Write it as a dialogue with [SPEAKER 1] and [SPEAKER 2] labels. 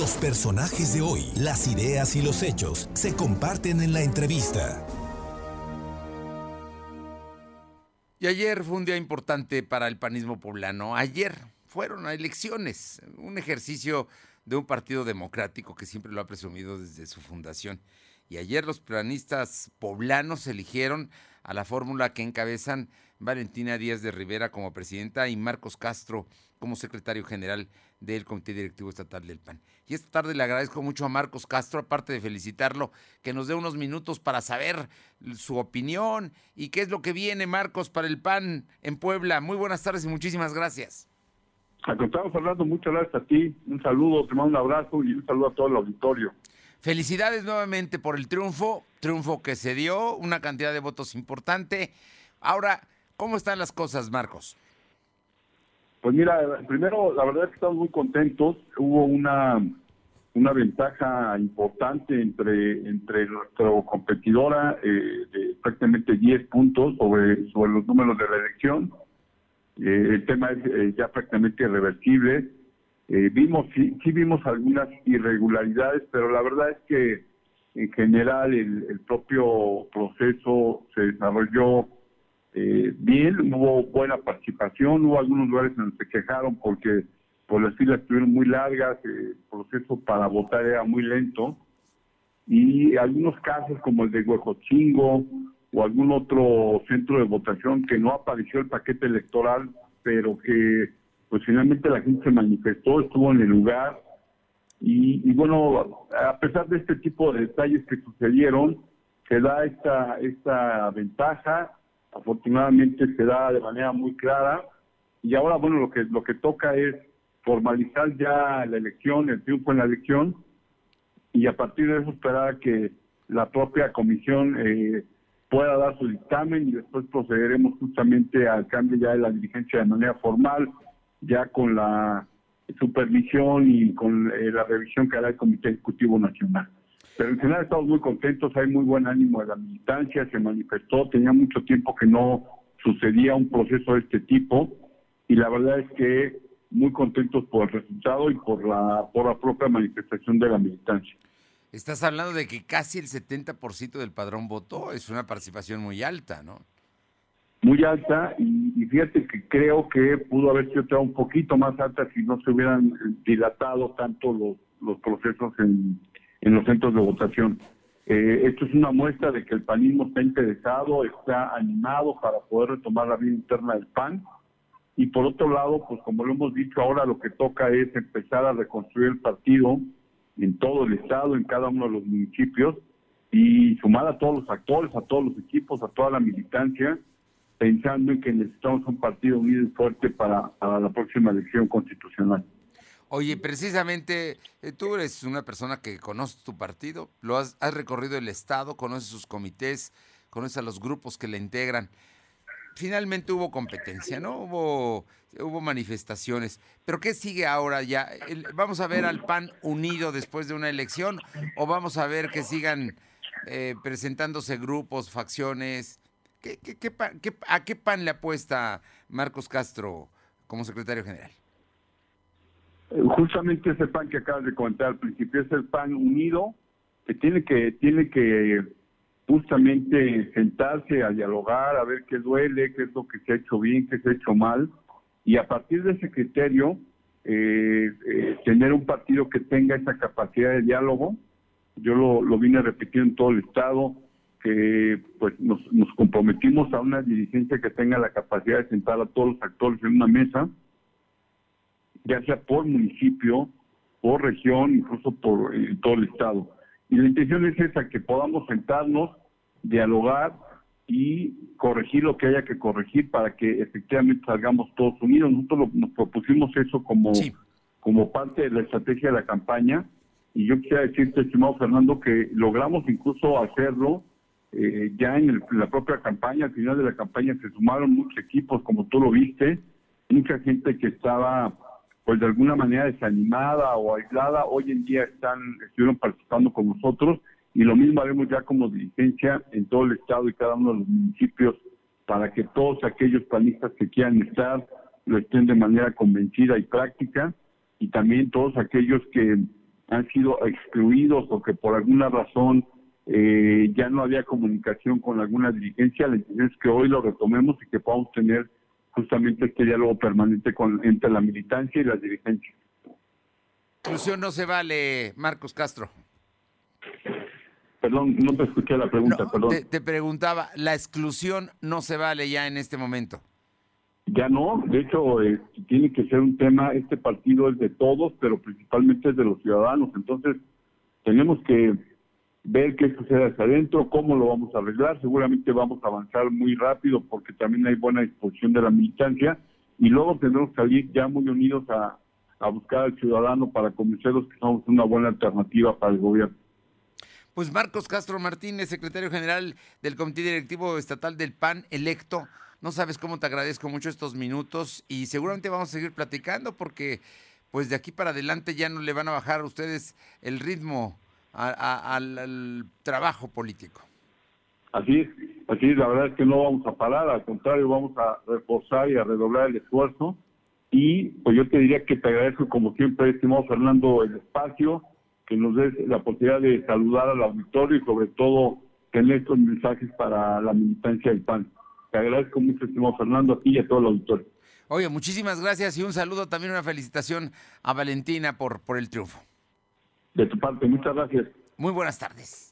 [SPEAKER 1] Los personajes de hoy, las ideas y los hechos se comparten en la entrevista.
[SPEAKER 2] Y ayer fue un día importante para el panismo poblano. Ayer fueron a elecciones, un ejercicio de un partido democrático que siempre lo ha presumido desde su fundación. Y ayer los planistas poblanos eligieron a la fórmula que encabezan Valentina Díaz de Rivera como presidenta y Marcos Castro como secretario general del Comité Directivo Estatal del PAN. Y esta tarde le agradezco mucho a Marcos Castro, aparte de felicitarlo, que nos dé unos minutos para saber su opinión y qué es lo que viene, Marcos, para el PAN en Puebla. Muy buenas tardes y muchísimas gracias.
[SPEAKER 3] Al contrario, Fernando, muchas gracias a ti. Un saludo, te mando un abrazo y un saludo a todo el auditorio.
[SPEAKER 2] Felicidades nuevamente por el triunfo, triunfo que se dio, una cantidad de votos importante. Ahora, ¿cómo están las cosas, Marcos?
[SPEAKER 3] Pues mira, primero, la verdad es que estamos muy contentos. Hubo una, una ventaja importante entre, entre nuestra competidora eh, de prácticamente 10 puntos sobre, sobre los números de la elección. Eh, el tema es eh, ya prácticamente irreversible. vimos, sí, sí, vimos algunas irregularidades, pero la verdad es que en general el propio proceso se desarrolló eh, bien, hubo buena participación, hubo algunos lugares en los que se quejaron porque por las filas estuvieron muy largas, el proceso para votar era muy lento y algunos casos como el de Huejochingo o algún otro centro de votación que no apareció el paquete electoral, pero que pues finalmente la gente se manifestó, estuvo en el lugar y, y bueno, a pesar de este tipo de detalles que sucedieron, se da esta, esta ventaja afortunadamente se da de manera muy clara y ahora bueno lo que lo que toca es formalizar ya la elección, el triunfo en la elección y a partir de eso esperar que la propia comisión eh, pueda dar su dictamen y después procederemos justamente al cambio ya de la dirigencia de manera formal, ya con la supervisión y con eh, la revisión que hará el Comité Ejecutivo Nacional. Pero en general estamos muy contentos, hay muy buen ánimo de la militancia, se manifestó, tenía mucho tiempo que no sucedía un proceso de este tipo y la verdad es que muy contentos por el resultado y por la, por la propia manifestación de la militancia.
[SPEAKER 2] Estás hablando de que casi el 70% del padrón votó, es una participación muy alta, ¿no?
[SPEAKER 3] Muy alta y, fíjate que creo que pudo haber sido un poquito más alta si no se hubieran dilatado tanto los, los procesos en, en los centros de votación. Eh, esto es una muestra de que el panismo está interesado, está animado para poder retomar la vida interna del PAN. Y por otro lado, pues como lo hemos dicho, ahora lo que toca es empezar a reconstruir el partido en todo el estado, en cada uno de los municipios, y sumar a todos los actores, a todos los equipos, a toda la militancia, pensando en que necesitamos un partido unido y fuerte para la próxima elección constitucional.
[SPEAKER 2] Oye, precisamente eh, tú eres una persona que conoce tu partido, lo has, recorrido el Estado, conoces sus comités, conoces a los grupos que le integran. Finalmente hubo competencia, ¿no? Hubo, hubo manifestaciones. Pero ¿qué sigue ahora ya? ¿Vamos a ver al PAN unido después de una elección o vamos a ver que sigan eh, presentándose grupos, facciones? ¿Qué, qué, qué, ¿A qué PAN le apuesta Marcos Castro como secretario general?
[SPEAKER 3] Justamente ese pan que acabas de comentar al principio es el pan unido que tiene que tiene que justamente sentarse a dialogar, a ver qué duele, qué es lo que se ha hecho bien, qué se ha hecho mal, y a partir de ese criterio eh, eh, tener un partido que tenga esa capacidad de diálogo. Yo lo, lo vine repitiendo en todo el estado, que pues nos, nos comprometimos a una dirigencia que tenga la capacidad de sentar a todos los actores en una mesa, ya sea por municipio, por región, incluso por eh, todo el estado. Y la intención es esa, que podamos sentarnos, dialogar y corregir lo que haya que corregir para que efectivamente salgamos todos unidos. Nosotros nos propusimos eso como, como parte de la estrategia de la campaña y yo quisiera decirte, estimado Fernando, que logramos incluso hacerlo eh, ya en, la propia campaña, al final de la campaña se sumaron muchos equipos, como tú lo viste, mucha gente que estaba pues de alguna manera desanimada o aislada, hoy en día están, estuvieron participando con nosotros y lo mismo haremos ya como dirigencia en todo el estado y cada uno de los municipios para que todos aquellos panistas que quieran estar lo estén de manera convencida y práctica y también todos aquellos que han sido excluidos o que por alguna razón eh, ya no había comunicación con alguna dirigencia, la intención es que hoy lo retomemos y que podamos tener justamente este diálogo permanente con entre la militancia y las dirigencias.
[SPEAKER 2] Exclusión no se vale, Marcos Castro.
[SPEAKER 3] Perdón, no te escuché la pregunta, perdón.
[SPEAKER 2] Te, preguntaba, la exclusión no se vale ya en este momento.
[SPEAKER 3] Ya no, de hecho, eh, tiene que ser un tema, este partido es de todos, pero principalmente es de los ciudadanos. Entonces, tenemos que ver qué sucede hacia adentro, cómo lo vamos a arreglar. Seguramente vamos a avanzar muy rápido porque también hay buena disposición de la militancia y luego tendremos que salir ya muy unidos a, a buscar al ciudadano para convencerlos que somos una buena alternativa para el gobierno.
[SPEAKER 2] Pues Marcos Castro Martínez, secretario general del Comité Directivo Estatal del PAN, electo. No sabes cómo te agradezco mucho estos minutos y seguramente vamos a seguir platicando porque pues de aquí para adelante ya no le van a bajar a ustedes el ritmo al, trabajo político.
[SPEAKER 3] Así es, así es, la verdad es que no vamos a parar, al contrario, vamos a reforzar y a redoblar el esfuerzo. Y pues yo te diría que te agradezco como siempre, estimado Fernando, el espacio, que nos des la posibilidad de saludar al auditorio y sobre todo tener estos mensajes para la militancia del PAN. Te agradezco mucho, estimado Fernando, a ti y a todo el auditorio.
[SPEAKER 2] Oye, muchísimas gracias y un saludo, también una felicitación a Valentina por, por el triunfo.
[SPEAKER 3] De tu parte, muchas gracias.
[SPEAKER 2] Muy buenas tardes.